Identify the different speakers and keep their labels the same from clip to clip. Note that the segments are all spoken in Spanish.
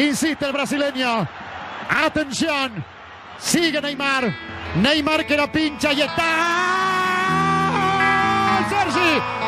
Speaker 1: Insiste el brasileño. Atención. Sigue Neymar. Neymar que la pincha y está. Sergi.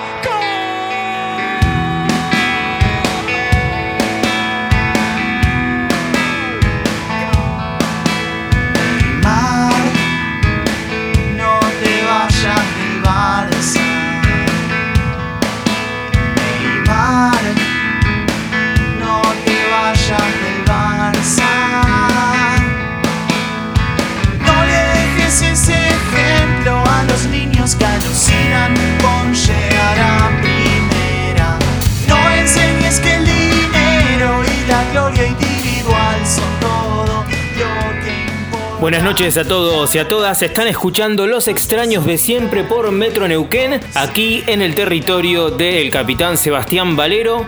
Speaker 2: Buenas noches a todos y a todas. Están escuchando Los Extraños de Siempre por Metro Neuquén, aquí en el territorio del capitán Sebastián Valero.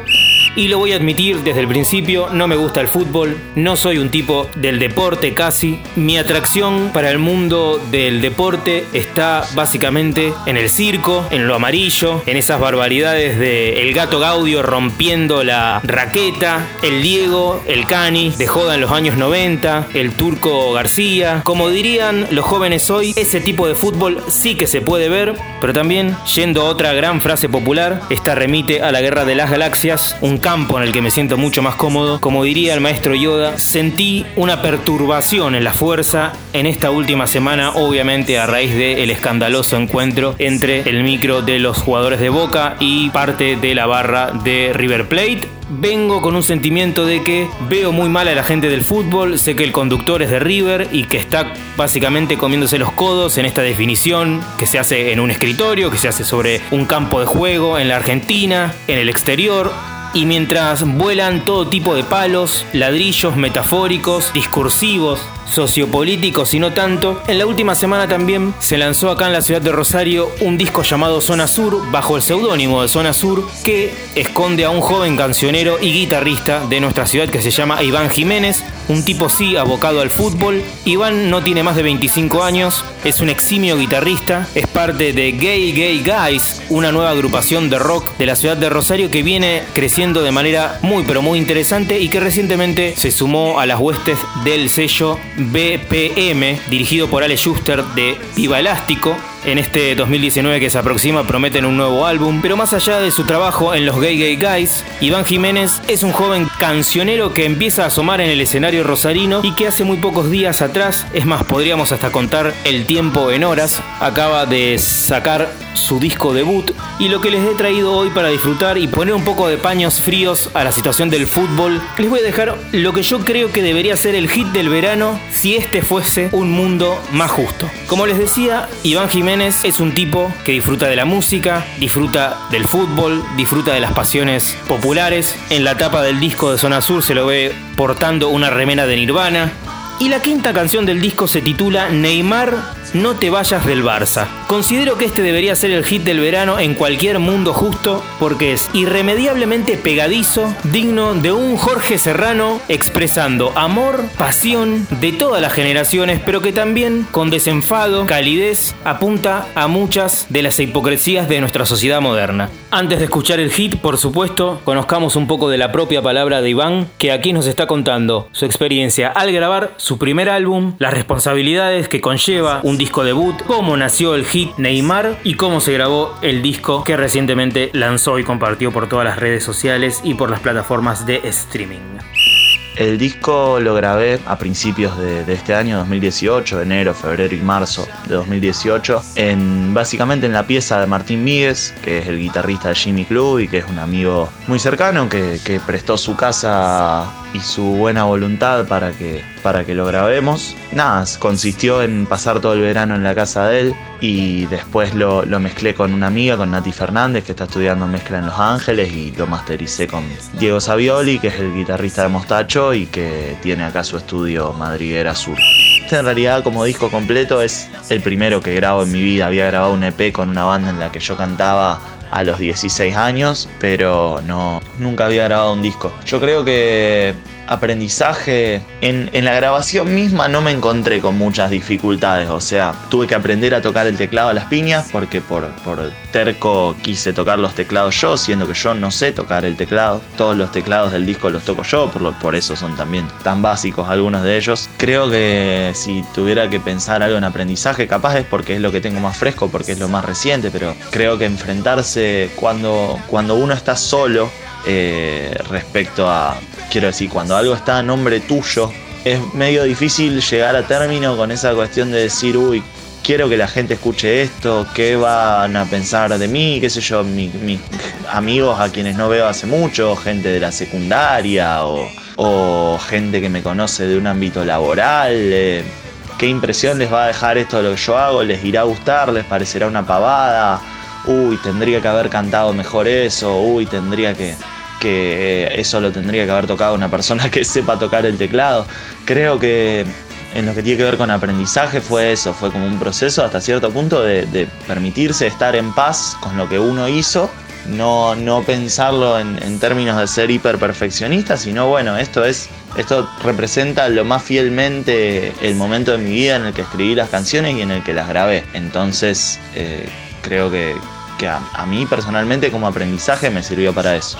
Speaker 2: Y lo voy a admitir desde el principio, no me gusta el fútbol, no soy un tipo del deporte casi. Mi atracción para el mundo del deporte está básicamente en el circo, en lo amarillo, en esas barbaridades de el gato Gaudio rompiendo la raqueta, el Diego, el Cani, de joda en los años 90, el turco García. Como dirían los jóvenes hoy, ese tipo de fútbol sí que se puede ver, pero también, yendo a otra gran frase popular, esta remite a la guerra de las galaxias, un campo en el que me siento mucho más cómodo. Como diría el maestro Yoda, sentí una perturbación en la fuerza en esta última semana, obviamente a raíz del escandaloso encuentro entre el micro de los jugadores de Boca y parte de la barra de River Plate. Vengo con un sentimiento de que veo muy mal a la gente del fútbol, sé que el conductor es de River y que está básicamente comiéndose los codos en esta definición que se hace en un escritorio, que se hace sobre un campo de juego en la Argentina, en el exterior, y mientras vuelan todo tipo de palos, ladrillos metafóricos, discursivos, sociopolíticos y no tanto, en la última semana también se lanzó acá en la ciudad de Rosario un disco llamado Zona Sur, bajo el seudónimo de Zona Sur, que esconde a un joven cancionero y guitarrista de nuestra ciudad que se llama Iván Jiménez, un tipo sí abocado al fútbol. Iván no tiene más de 25 años, es un eximio guitarrista, es parte de Gay Gay Guys, una nueva agrupación de rock de la ciudad de Rosario que viene creciendo de manera muy pero muy interesante y que recientemente se sumó a las huestes del sello BPM, dirigido por Ale Schuster de Viva Elástico. En este 2019 que se aproxima prometen un nuevo álbum, pero más allá de su trabajo en los Gay Gay Guys, Iván Jiménez es un joven cancionero que empieza a asomar en el escenario rosarino y que hace muy pocos días atrás, es más, podríamos hasta contar el tiempo en horas, acaba de sacar su disco debut y lo que les he traído hoy para disfrutar y poner un poco de paños fríos a la situación del fútbol, les voy a dejar lo que yo creo que debería ser el hit del verano si este fuese un mundo más justo. Como les decía, Iván Jiménez es un tipo que disfruta de la música, disfruta del fútbol, disfruta de las pasiones populares. En la tapa del disco de Zona Sur se lo ve portando una remera de Nirvana. Y la quinta canción del disco se titula Neymar no te vayas del Barça. Considero que este debería ser el hit del verano en cualquier mundo justo porque es irremediablemente pegadizo, digno de un Jorge Serrano expresando amor, pasión de todas las generaciones, pero que también con desenfado, calidez, apunta a muchas de las hipocresías de nuestra sociedad moderna. Antes de escuchar el hit, por supuesto, conozcamos un poco de la propia palabra de Iván, que aquí nos está contando su experiencia al grabar su primer álbum, las responsabilidades que conlleva un disco debut, cómo nació el hit Neymar y cómo se grabó el disco que recientemente lanzó y compartió por todas las redes sociales y por las plataformas de streaming.
Speaker 3: El disco lo grabé a principios de, este año, 2018, enero, febrero y marzo de 2018, en, básicamente en la pieza de Martín Míguez, que es el guitarrista de Jimmy Club y que es un amigo muy cercano que, que prestó su casa y su buena voluntad para que, para que lo grabemos. Nada, consistió en pasar todo el verano en la casa de él y después lo, lo, mezclé con una amiga, con Nati Fernández, que está estudiando mezcla en Los Ángeles y lo mastericé con Diego Savioli, que es el guitarrista de Mostacho y que tiene acá su estudio Madriguera Sur. Este en realidad como disco completo es el primero que grabo en mi vida. Había grabado un EP con una banda en la que yo cantaba a los 16 años, pero no, nunca había grabado un disco. Yo creo que aprendizaje, en, en, la grabación misma no me encontré con muchas dificultades, o sea, tuve que aprender a tocar el teclado a las piñas porque por, por terco quise tocar los teclados yo, siendo que yo no sé tocar el teclado, todos los teclados del disco los toco yo, por, por eso son también tan básicos algunos de ellos. Creo que si tuviera que pensar algo en aprendizaje, capaz es porque es lo que tengo más fresco, porque es lo más reciente, pero creo que enfrentarse cuando, cuando uno está solo eh, respecto a, quiero decir, cuando algo está a nombre tuyo, es medio difícil llegar a término con esa cuestión de decir, uy, quiero que la gente escuche esto, qué van a pensar de mí, qué sé yo, mis amigos a quienes no veo hace mucho, gente de la secundaria o, gente que me conoce de un ámbito laboral. Eh, ¿Qué impresión les va a dejar esto de lo que yo hago? ¿Les irá a gustar? ¿Les parecerá una pavada? Uy, tendría que haber cantado mejor eso, uy, tendría que, que eso lo tendría que haber tocado una persona que sepa tocar el teclado. Creo que en lo que tiene que ver con aprendizaje fue eso, fue como un proceso hasta cierto punto de, permitirse estar en paz con lo que uno hizo, no, no pensarlo en, términos de ser hiper perfeccionista, sino bueno, esto es, esto representa lo más fielmente el momento de mi vida en el que escribí las canciones y en el que las grabé. Entonces eh, creo que, a mí personalmente como aprendizaje me sirvió para eso.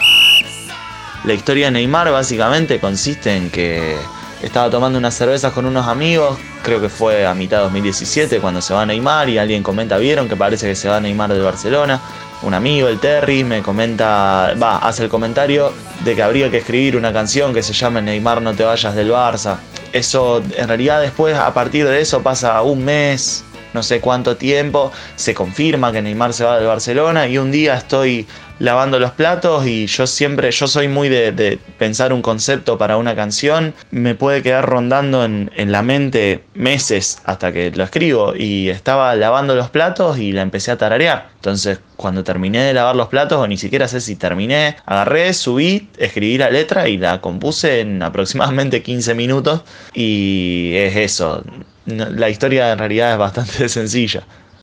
Speaker 3: La historia de Neymar básicamente consiste en que estaba tomando unas cervezas con unos amigos, creo que fue a mitad de 2017 cuando se va a Neymar y alguien comenta, vieron que parece que se va a Neymar del Barcelona. Un amigo, el Terry, me comenta, va, hace el comentario de que habría que escribir una canción que se llame Neymar no te vayas del Barça. Eso, en realidad después, a partir de eso pasa un mes, no sé cuánto tiempo, se confirma que Neymar se va del Barcelona y un día estoy lavando los platos y yo siempre, yo soy muy de, pensar un concepto para una canción, me puede quedar rondando en, en, la mente meses hasta que lo escribo y estaba lavando los platos y la empecé a tararear. Entonces cuando terminé de lavar los platos, o ni siquiera sé si terminé, agarré, subí, escribí la letra y la compuse en aproximadamente 15 minutos y es eso la historia en realidad es bastante sencilla.